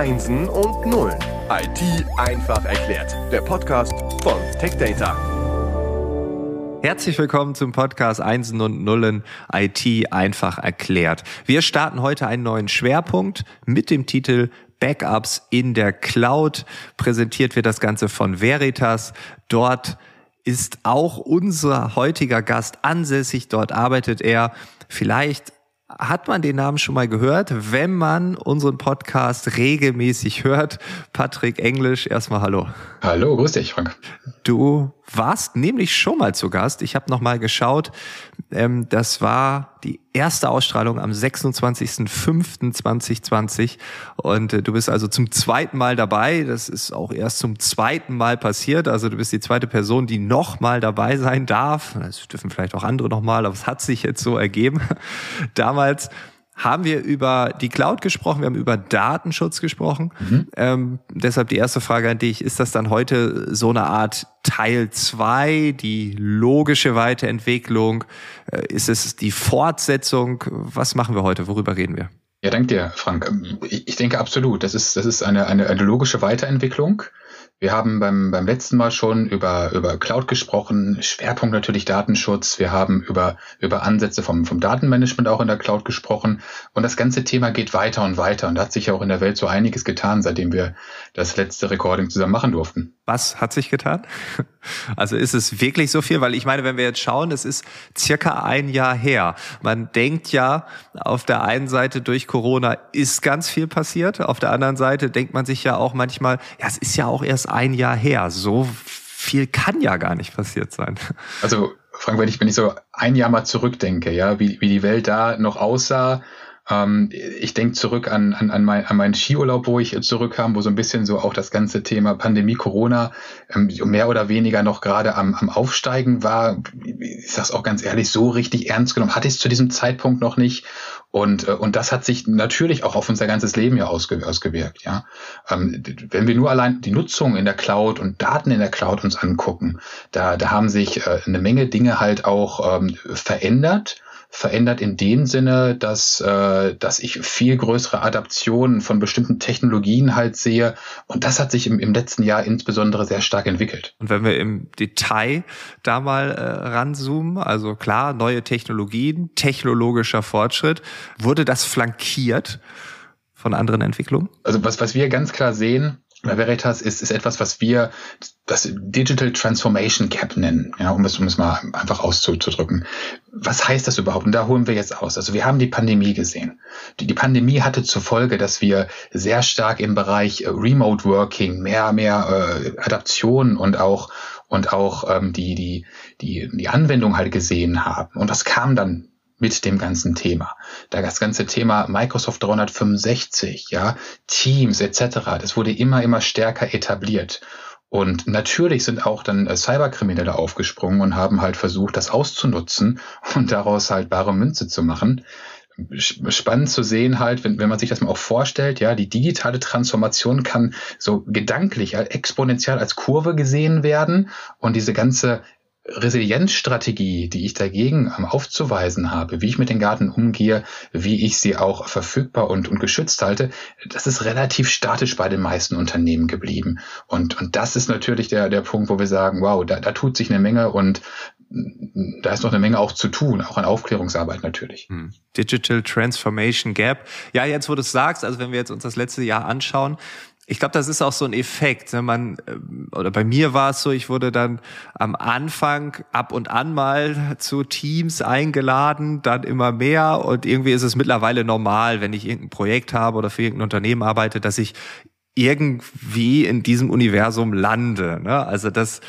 Einsen und Nullen. IT einfach erklärt. Der Podcast von TechData. Herzlich willkommen zum Podcast Einsen und Nullen IT einfach erklärt. Wir starten heute einen neuen Schwerpunkt mit dem Titel Backups in der Cloud. Präsentiert wird das Ganze von Veritas. Dort ist auch unser heutiger Gast ansässig. Dort arbeitet er. Vielleicht hat man den Namen schon mal gehört, wenn man unseren Podcast regelmäßig hört. Patrick Englisch, erstmal hallo. Hallo, grüß dich, Frank. Du warst nämlich schon mal zu Gast. Ich habe noch mal geschaut. Ähm, das war die erste Ausstrahlung am 26.05.2020 und äh, du bist also zum zweiten Mal dabei. Das ist auch erst zum zweiten Mal passiert. Also du bist die zweite Person, die noch mal dabei sein darf. Das dürfen vielleicht auch andere noch mal, aber es hat sich jetzt so ergeben. Damals haben wir über die Cloud gesprochen, wir haben über Datenschutz gesprochen. Mhm. Ähm, deshalb die erste Frage an dich, ist das dann heute so eine Art Teil zwei, die logische Weiterentwicklung? Äh, ist es die Fortsetzung? Was machen wir heute? Worüber reden wir? Ja, danke dir, Frank. Ich denke absolut. Das ist, das ist eine, eine, eine logische Weiterentwicklung. Wir haben beim, beim letzten Mal schon über, über Cloud gesprochen, Schwerpunkt natürlich Datenschutz. Wir haben über, über Ansätze vom, vom Datenmanagement auch in der Cloud gesprochen. Und das ganze Thema geht weiter und weiter. Und da hat sich ja auch in der Welt so einiges getan, seitdem wir das letzte Recording zusammen machen durften. Was hat sich getan? Also ist es wirklich so viel? Weil ich meine, wenn wir jetzt schauen, es ist circa ein Jahr her. Man denkt ja, auf der einen Seite durch Corona ist ganz viel passiert. Auf der anderen Seite denkt man sich ja auch manchmal, ja, es ist ja auch erst ein Jahr her. So viel kann ja gar nicht passiert sein. Also, Frank, wenn ich, wenn ich so ein Jahr mal zurückdenke, ja, wie, wie die Welt da noch aussah, ähm, ich denke zurück an, an, an, mein, an meinen Skiurlaub, wo ich zurückkam, wo so ein bisschen so auch das ganze Thema Pandemie, Corona ähm, mehr oder weniger noch gerade am, am Aufsteigen war. Ich sag's auch ganz ehrlich, so richtig ernst genommen hatte ich es zu diesem Zeitpunkt noch nicht. Und, äh, und das hat sich natürlich auch auf unser ganzes Leben ja ausge, ausgewirkt. Ja? Ähm, wenn wir nur allein die Nutzung in der Cloud und Daten in der Cloud uns angucken, da, da haben sich äh, eine Menge Dinge halt auch ähm, verändert verändert in dem Sinne, dass, äh, dass ich viel größere Adaptionen von bestimmten Technologien halt sehe. Und das hat sich im, im letzten Jahr insbesondere sehr stark entwickelt. Und wenn wir im Detail da mal äh, ranzoomen, also klar, neue Technologien, technologischer Fortschritt, wurde das flankiert von anderen Entwicklungen? Also was, was wir ganz klar sehen, Veritas ist, ist etwas, was wir das Digital Transformation Gap nennen, ja, um es, um es mal einfach auszudrücken. Was heißt das überhaupt? Und da holen wir jetzt aus. Also wir haben die Pandemie gesehen. Die, die Pandemie hatte zur Folge, dass wir sehr stark im Bereich äh, Remote Working mehr, mehr äh, Adaption und auch und auch ähm, die, die, die, die Anwendung halt gesehen haben. Und das kam dann mit dem ganzen Thema. Da das ganze Thema Microsoft 365, ja, Teams etc., das wurde immer, immer stärker etabliert. Und natürlich sind auch dann äh, Cyberkriminelle aufgesprungen und haben halt versucht, das auszunutzen und daraus halt bare Münze zu machen. Spannend zu sehen halt, wenn, wenn man sich das mal auch vorstellt, ja, die digitale Transformation kann so gedanklich exponentiell als Kurve gesehen werden und diese ganze Resilienzstrategie, die ich dagegen ähm, aufzuweisen habe, wie ich mit den Garten umgehe, wie ich sie auch verfügbar und, und geschützt halte, das ist relativ statisch bei den meisten Unternehmen geblieben. Und, und das ist natürlich der, der Punkt, wo wir sagen, wow, da, da tut sich eine Menge und mm, da ist noch eine Menge auch zu tun, auch an Aufklärungsarbeit natürlich. Hm. Digital Transformation Gap. Ja, jetzt wo du es sagst, also wenn wir jetzt uns das letzte Jahr anschauen, ich glaube, das ist auch so ein Effekt. Ne? Man, äh, oder bei mir war es so, ich wurde dann am Anfang ab und an mal zu Teams eingeladen, dann immer mehr und irgendwie ist es mittlerweile normal, wenn ich irgendein Projekt habe oder für irgendein Unternehmen arbeite, dass ich irgendwie in diesem Universum lande. Ne? Also das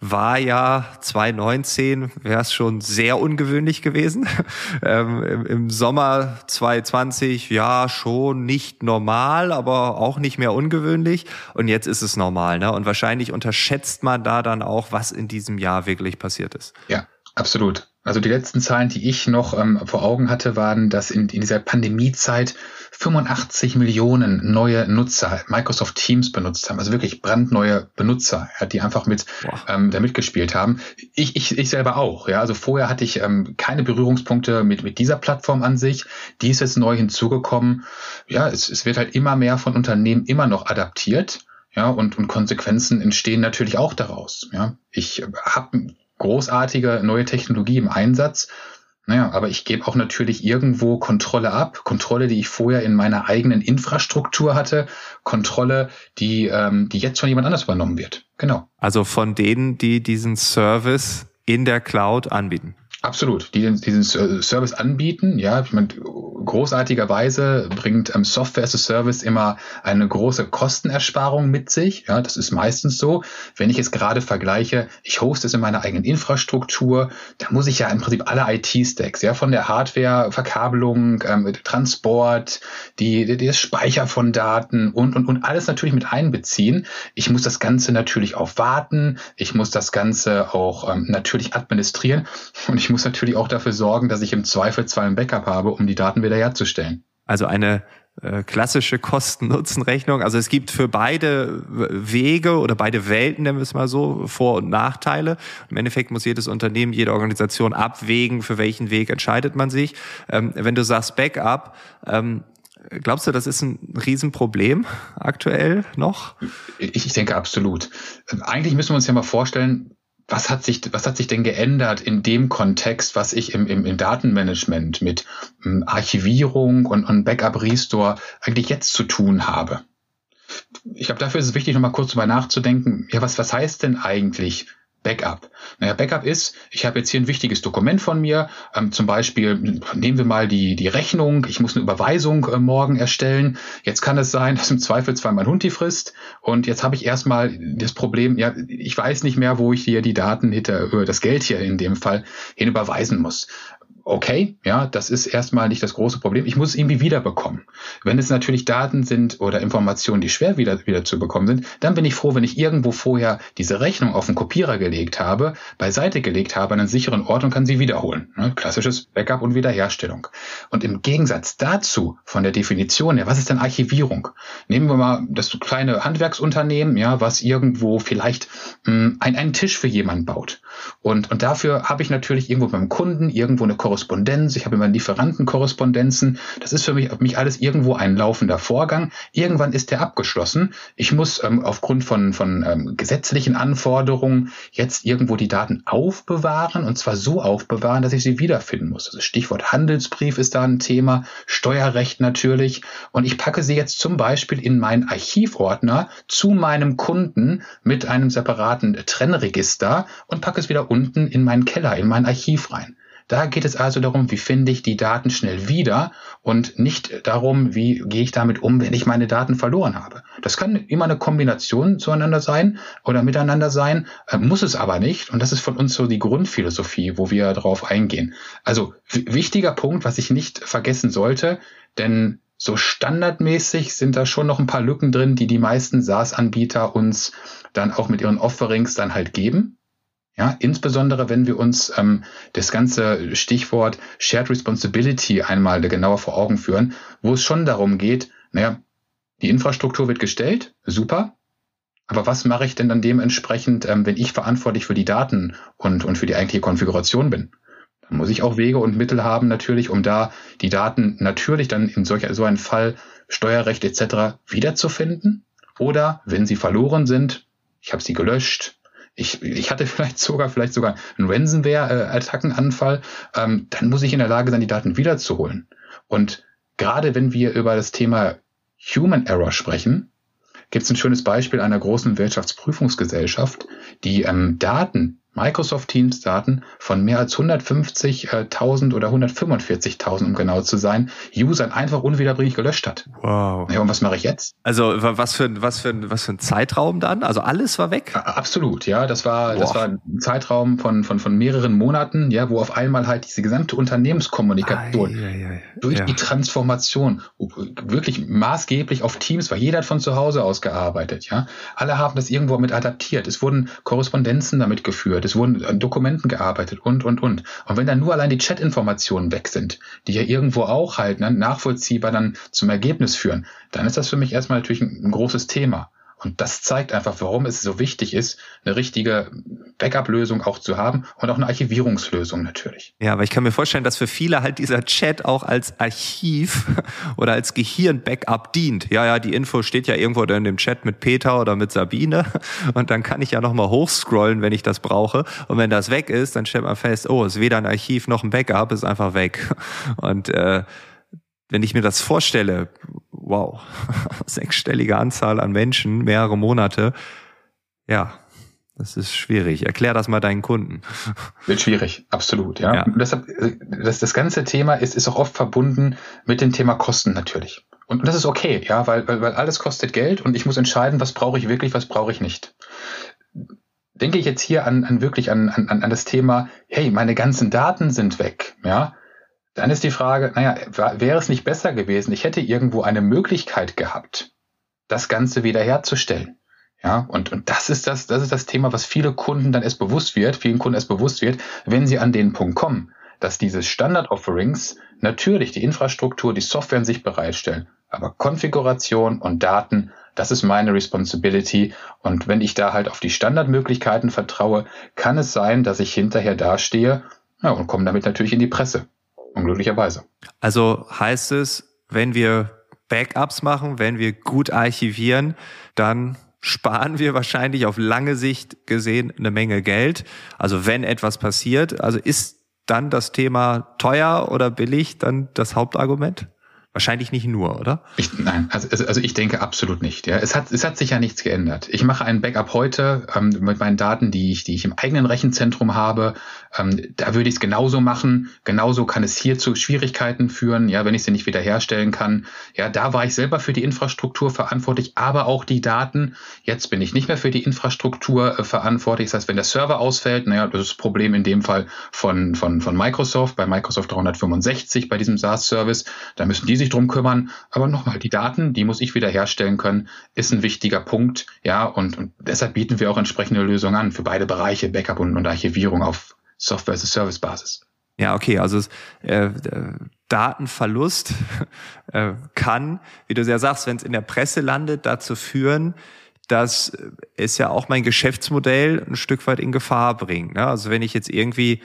war ja 2019 wäre es schon sehr ungewöhnlich gewesen. Ähm, im, Im Sommer 2020 ja schon nicht normal, aber auch nicht mehr ungewöhnlich. Und jetzt ist es normal. Ne? Und wahrscheinlich unterschätzt man da dann auch, was in diesem Jahr wirklich passiert ist. Ja, absolut. Also die letzten Zahlen, die ich noch ähm, vor Augen hatte, waren, dass in, in dieser Pandemiezeit 85 Millionen neue Nutzer Microsoft Teams benutzt haben, also wirklich brandneue Benutzer, die einfach mit ähm, da mitgespielt haben. Ich, ich, ich selber auch, ja. Also vorher hatte ich ähm, keine Berührungspunkte mit, mit dieser Plattform an sich. Die ist jetzt neu hinzugekommen. Ja, es, es wird halt immer mehr von Unternehmen immer noch adaptiert. Ja, und, und Konsequenzen entstehen natürlich auch daraus. Ja, ich habe großartige neue Technologie im Einsatz naja, aber ich gebe auch natürlich irgendwo Kontrolle ab. Kontrolle, die ich vorher in meiner eigenen Infrastruktur hatte. Kontrolle, die, ähm, die jetzt von jemand anders übernommen wird. Genau. Also von denen, die diesen Service in der Cloud anbieten. Absolut, die diesen Service anbieten. Ja, ich meine, großartigerweise bringt ähm, Software as a Service immer eine große Kostenersparung mit sich. Ja, das ist meistens so. Wenn ich es gerade vergleiche, ich hoste es in meiner eigenen Infrastruktur, da muss ich ja im Prinzip alle IT-Stacks, ja, von der Hardware, Verkabelung, ähm, Transport, die, die, das Speicher von Daten und, und, und alles natürlich mit einbeziehen. Ich muss das Ganze natürlich auch warten. Ich muss das Ganze auch ähm, natürlich administrieren. Und ich ich muss natürlich auch dafür sorgen, dass ich im Zweifelsfall ein Backup habe, um die Daten wiederherzustellen. Also eine äh, klassische Kosten-Nutzen-Rechnung. Also es gibt für beide Wege oder beide Welten, nennen wir es mal so, Vor- und Nachteile. Im Endeffekt muss jedes Unternehmen, jede Organisation abwägen, für welchen Weg entscheidet man sich. Ähm, wenn du sagst Backup, ähm, Glaubst du, das ist ein Riesenproblem aktuell noch? Ich, ich denke absolut. Eigentlich müssen wir uns ja mal vorstellen, was hat sich, was hat sich denn geändert in dem Kontext, was ich im, im, im Datenmanagement mit um, Archivierung und, und Backup-Restore eigentlich jetzt zu tun habe? Ich glaube, dafür ist es wichtig, nochmal kurz drüber nachzudenken, ja, was, was heißt denn eigentlich Backup. Naja, Backup ist, ich habe jetzt hier ein wichtiges Dokument von mir, ähm, zum Beispiel nehmen wir mal die, die Rechnung, ich muss eine Überweisung äh, morgen erstellen. Jetzt kann es sein, dass im Zweifelsfall mein Hund die frisst und jetzt habe ich erstmal das Problem, ja, ich weiß nicht mehr, wo ich hier die Daten hinter, äh, das Geld hier in dem Fall hin überweisen muss okay, ja, das ist erstmal nicht das große Problem. Ich muss es irgendwie wiederbekommen. Wenn es natürlich Daten sind oder Informationen, die schwer wieder, wieder zu bekommen sind, dann bin ich froh, wenn ich irgendwo vorher diese Rechnung auf den Kopierer gelegt habe, beiseite gelegt habe, an einen sicheren Ort und kann sie wiederholen. Ne? Klassisches Backup und Wiederherstellung. Und im Gegensatz dazu, von der Definition her, was ist denn Archivierung? Nehmen wir mal das kleine Handwerksunternehmen, ja, was irgendwo vielleicht mh, hm, ein, einen Tisch für jemanden baut. Und, und dafür habe ich natürlich irgendwo beim Kunden irgendwo eine Korrespondenz Korrespondenz, ich habe immer Lieferantenkorrespondenzen. Das ist für mich, mich alles irgendwo ein laufender Vorgang. Irgendwann ist der abgeschlossen. Ich muss ähm, aufgrund von, von ähm, gesetzlichen Anforderungen jetzt irgendwo die Daten aufbewahren und zwar so aufbewahren, dass ich sie wiederfinden muss. Also Stichwort Handelsbrief ist da ein Thema, Steuerrecht natürlich. Und ich packe sie jetzt zum Beispiel in meinen Archivordner zu meinem Kunden mit einem separaten Trennregister und packe es wieder unten in meinen Keller, in mein Archiv rein. Da geht es also darum, wie finde ich die Daten schnell wieder und nicht darum, wie gehe ich damit um, wenn ich meine Daten verloren habe. Das kann immer eine Kombination zueinander sein oder miteinander sein, äh, muss es aber nicht. Und das ist von uns so die Grundphilosophie, wo wir darauf eingehen. Also wichtiger Punkt, was ich nicht vergessen sollte, denn so standardmäßig sind da schon noch ein paar Lücken drin, die die meisten SaaS-Anbieter uns dann auch mit ihren Offerings dann halt geben. Ja, insbesondere wenn wir uns ähm, das ganze Stichwort Shared Responsibility einmal genauer vor Augen führen, wo es schon darum geht, naja, die Infrastruktur wird gestellt, super, aber was mache ich denn dann dementsprechend, ähm, wenn ich verantwortlich für die Daten und, und für die eigentliche Konfiguration bin? Dann muss ich auch Wege und Mittel haben natürlich, um da die Daten natürlich dann in solch, so einem Fall Steuerrecht etc. wiederzufinden. Oder wenn sie verloren sind, ich habe sie gelöscht, ich, ich hatte vielleicht sogar, vielleicht sogar einen Ransomware-Attackenanfall, ähm, dann muss ich in der Lage sein, die Daten wiederzuholen. Und gerade wenn wir über das Thema Human Error sprechen, gibt es ein schönes Beispiel einer großen Wirtschaftsprüfungsgesellschaft, die ähm, Daten Microsoft Teams Daten von mehr als 150.000 oder 145.000, um genau zu sein, Usern einfach unwiederbringlich gelöscht hat. Wow. Ja, und was mache ich jetzt? Also was für, was, für, was für ein Zeitraum dann? Also alles war weg? Absolut, ja. Das war, das war ein Zeitraum von, von, von mehreren Monaten, ja, wo auf einmal halt diese gesamte Unternehmenskommunikation ai. durch ja. die Transformation wirklich maßgeblich auf Teams war. Jeder hat von zu Hause aus gearbeitet, ja. Alle haben das irgendwo mit adaptiert. Es wurden Korrespondenzen damit geführt es wurden an Dokumenten gearbeitet und, und, und. Und wenn dann nur allein die Chat-Informationen weg sind, die ja irgendwo auch halt ne, nachvollziehbar dann zum Ergebnis führen, dann ist das für mich erstmal natürlich ein, ein großes Thema. Und das zeigt einfach, warum es so wichtig ist, eine richtige Backup-Lösung auch zu haben und auch eine Archivierungslösung natürlich. Ja, aber ich kann mir vorstellen, dass für viele halt dieser Chat auch als Archiv oder als Gehirn-Backup dient. Ja, ja, die Info steht ja irgendwo in dem Chat mit Peter oder mit Sabine und dann kann ich ja nochmal hochscrollen, wenn ich das brauche. Und wenn das weg ist, dann stellt man fest, oh, ist weder ein Archiv noch ein Backup, ist einfach weg. Und äh, wenn ich mir das vorstelle, wow, sechsstellige Anzahl an Menschen, mehrere Monate, ja, das ist schwierig. Erklär das mal deinen Kunden. Wird schwierig, absolut, ja. ja. Und deshalb, das, das ganze Thema ist, ist auch oft verbunden mit dem Thema Kosten natürlich. Und das ist okay, ja, weil, weil, weil alles kostet Geld und ich muss entscheiden, was brauche ich wirklich, was brauche ich nicht. Denke ich jetzt hier an, an wirklich an, an, an das Thema, hey, meine ganzen Daten sind weg, ja, dann ist die Frage, naja, wäre es nicht besser gewesen, ich hätte irgendwo eine Möglichkeit gehabt, das Ganze wiederherzustellen. Ja, und, und das ist das, das ist das Thema, was viele Kunden dann erst bewusst wird, vielen Kunden erst bewusst wird, wenn sie an den Punkt kommen, dass diese Standard-Offerings natürlich die Infrastruktur, die Software in sich bereitstellen, aber Konfiguration und Daten, das ist meine Responsibility. Und wenn ich da halt auf die Standardmöglichkeiten vertraue, kann es sein, dass ich hinterher dastehe ja, und komme damit natürlich in die Presse unglücklicherweise. Also heißt es, wenn wir Backups machen, wenn wir gut archivieren, dann sparen wir wahrscheinlich auf lange Sicht gesehen eine Menge Geld. Also wenn etwas passiert, also ist dann das Thema teuer oder billig dann das Hauptargument? Wahrscheinlich nicht nur, oder? Ich, nein, also, also, also ich denke absolut nicht. Ja. Es, hat, es hat sich ja nichts geändert. Ich mache ein Backup heute ähm, mit meinen Daten, die ich, die ich im eigenen Rechenzentrum habe. Ähm, da würde ich es genauso machen. Genauso kann es hier zu Schwierigkeiten führen, ja, wenn ich sie nicht wiederherstellen kann. Ja, da war ich selber für die Infrastruktur verantwortlich, aber auch die Daten. Jetzt bin ich nicht mehr für die Infrastruktur äh, verantwortlich. Das heißt, wenn der Server ausfällt, naja, das ist das Problem in dem Fall von, von, von Microsoft, bei Microsoft 365, bei diesem SaaS-Service. Da müssen die sich drum kümmern. Aber nochmal, die Daten, die muss ich wieder herstellen können, ist ein wichtiger Punkt. Ja, und, und deshalb bieten wir auch entsprechende Lösungen an für beide Bereiche, Backup und, und Archivierung auf Software as a Service Basis. Ja, okay, also äh, Datenverlust äh, kann, wie du ja sagst, wenn es in der Presse landet, dazu führen, dass es ja auch mein Geschäftsmodell ein Stück weit in Gefahr bringt. Ne? Also wenn ich jetzt irgendwie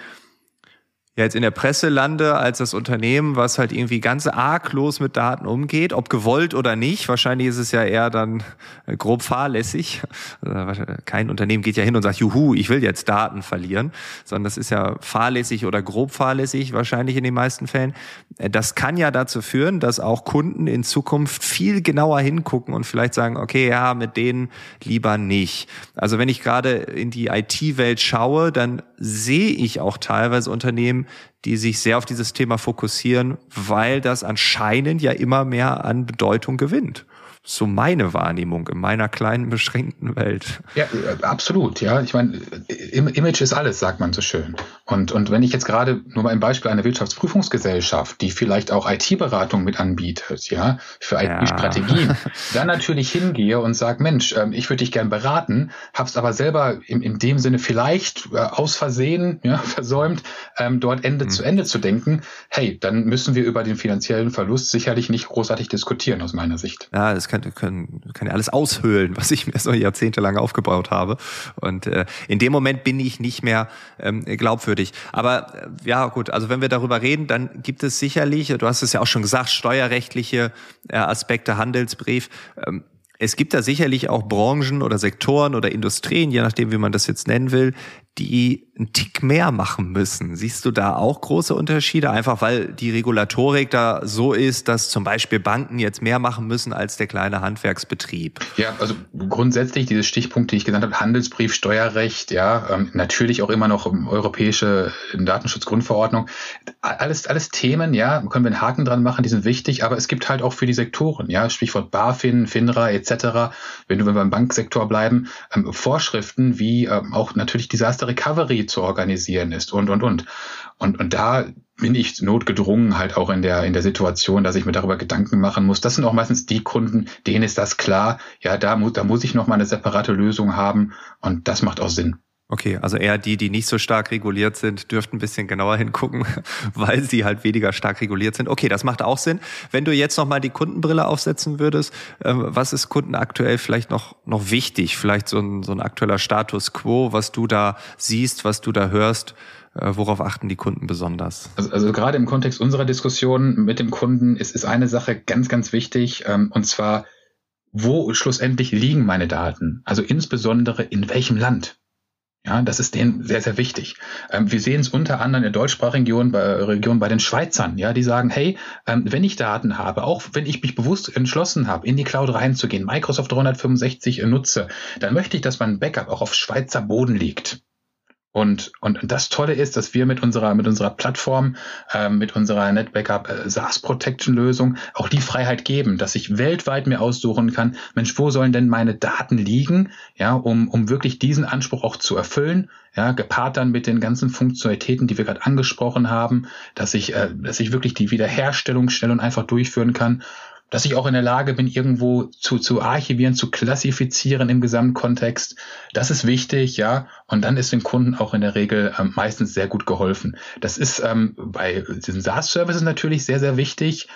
ja jetzt in der Presse lande als das Unternehmen, was halt irgendwie ganz arglos mit Daten umgeht, ob gewollt oder nicht. Wahrscheinlich ist es ja eher dann äh, grob fahrlässig. Also, kein Unternehmen geht ja hin und sagt, juhu, ich will jetzt Daten verlieren, sondern das ist ja fahrlässig oder grob fahrlässig wahrscheinlich in den meisten Fällen. Äh, das kann ja dazu führen, dass auch Kunden in Zukunft viel genauer hingucken und vielleicht sagen, okay, ja, mit denen lieber nicht. Also wenn ich gerade in die IT-Welt schaue, dann sehe ich auch teilweise Unternehmen, die sich sehr auf dieses Thema fokussieren, weil das anscheinend ja immer mehr an Bedeutung gewinnt so meine Wahrnehmung in meiner kleinen beschränkten Welt. Ja, äh, absolut. Ja, ich meine, Image ist alles, sagt man so schön. Und und wenn ich jetzt gerade nur mal ein Beispiel einer Wirtschaftsprüfungsgesellschaft, die vielleicht auch IT-Beratung mit anbietet, ja, für IT-Strategien, ja. dann natürlich hingehe und sage, Mensch, ähm, ich würde dich gern beraten, hab's aber selber in, in dem Sinne vielleicht äh, aus Versehen ja, versäumt, ähm, dort Ende hm. zu Ende zu denken. Hey, dann müssen wir über den finanziellen Verlust sicherlich nicht großartig diskutieren aus meiner Sicht. Ja, das kann, kann, kann ja alles aushöhlen, was ich mir so jahrzehntelang aufgebaut habe. Und äh, in dem Moment bin ich nicht mehr ähm, glaubwürdig. Aber äh, ja, gut, also wenn wir darüber reden, dann gibt es sicherlich, du hast es ja auch schon gesagt, steuerrechtliche äh, Aspekte, Handelsbrief. Ähm, es gibt da sicherlich auch Branchen oder Sektoren oder Industrien, je nachdem, wie man das jetzt nennen will, die einen Tick mehr machen müssen. Siehst du da auch große Unterschiede? Einfach weil die Regulatorik da so ist, dass zum Beispiel Banken jetzt mehr machen müssen als der kleine Handwerksbetrieb. Ja, also grundsätzlich diese Stichpunkte, die ich genannt habe, Handelsbrief, Steuerrecht, ja, ähm, natürlich auch immer noch europäische Datenschutzgrundverordnung. Alles, alles Themen, ja, können wir einen Haken dran machen, die sind wichtig, aber es gibt halt auch für die Sektoren, ja, Stichwort BaFin, FINRA etc., wenn wir beim Banksektor bleiben, ähm, Vorschriften wie ähm, auch natürlich Disaster Recovery zu organisieren ist und, und, und. Und, und da bin ich notgedrungen halt auch in der, in der Situation, dass ich mir darüber Gedanken machen muss. Das sind auch meistens die Kunden, denen ist das klar. Ja, da muss, da muss ich noch mal eine separate Lösung haben und das macht auch Sinn. Okay, also eher die, die nicht so stark reguliert sind, dürften ein bisschen genauer hingucken, weil sie halt weniger stark reguliert sind. Okay, das macht auch Sinn. Wenn du jetzt nochmal die Kundenbrille aufsetzen würdest, ähm, was ist Kunden aktuell vielleicht noch, noch wichtig? Vielleicht so ein, so ein aktueller Status quo, was du da siehst, was du da hörst? Äh, worauf achten die Kunden besonders? Also, also gerade im Kontext unserer Diskussion mit dem Kunden ist, ist eine Sache ganz, ganz wichtig, ähm, und zwar, wo schlussendlich liegen meine Daten? Also insbesondere in welchem Land? Ja, das ist denen sehr, sehr wichtig. Ähm, wir sehen es unter anderem in der deutschsprachigen bei, Region bei den Schweizern, ja, die sagen, hey, ähm, wenn ich Daten habe, auch wenn ich mich bewusst entschlossen habe, in die Cloud reinzugehen, Microsoft 365 nutze, dann möchte ich, dass mein Backup auch auf Schweizer Boden liegt. Und, und, das Tolle ist, dass wir mit unserer, mit unserer Plattform, äh, mit unserer NetBackup äh, SaaS Protection Lösung auch die Freiheit geben, dass ich weltweit mir aussuchen kann, Mensch, wo sollen denn meine Daten liegen, ja, um, um wirklich diesen Anspruch auch zu erfüllen, ja, gepaart dann mit den ganzen Funktionalitäten, die wir gerade angesprochen haben, dass ich, äh, dass ich wirklich die Wiederherstellung schnell und einfach durchführen kann dass ich auch in der Lage bin, irgendwo zu, zu archivieren, zu klassifizieren im Gesamtkontext. Das ist wichtig, ja. Und dann ist dem Kunden auch in der Regel ähm, meistens sehr gut geholfen. Das ist ähm, bei diesen SaaS-Services natürlich sehr, sehr wichtig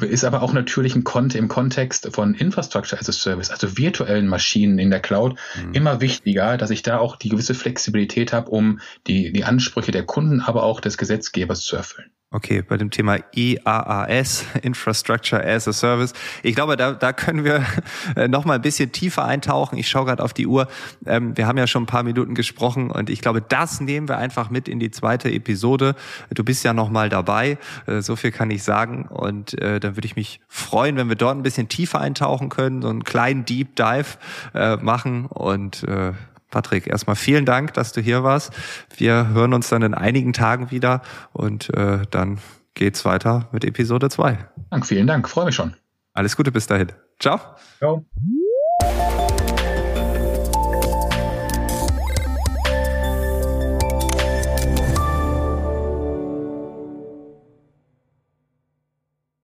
ist aber auch natürlich ein Kont im Kontext von Infrastructure as a Service, also virtuellen Maschinen in der Cloud, mhm. immer wichtiger, dass ich da auch die gewisse Flexibilität habe, um die, die Ansprüche der Kunden, aber auch des Gesetzgebers zu erfüllen. Okay, bei dem Thema IaaS, Infrastructure as a Service. Ich glaube, da, da können wir äh, noch mal ein bisschen tiefer eintauchen. Ich schaue gerade auf die Uhr. Ähm, wir haben ja schon ein paar Minuten gesprochen und ich glaube, das nehmen wir einfach mit in die zweite Episode. Du bist ja noch mal dabei, äh, so viel kann ich sagen. Und äh, dann würde ich mich freuen, wenn wir dort ein bisschen tiefer eintauchen können, so einen kleinen Deep Dive machen und Patrick, erstmal vielen Dank, dass du hier warst. Wir hören uns dann in einigen Tagen wieder und äh, dann geht's weiter mit Episode 2. Dank, vielen Dank, freue mich schon. Alles Gute bis dahin. Ciao. Ciao.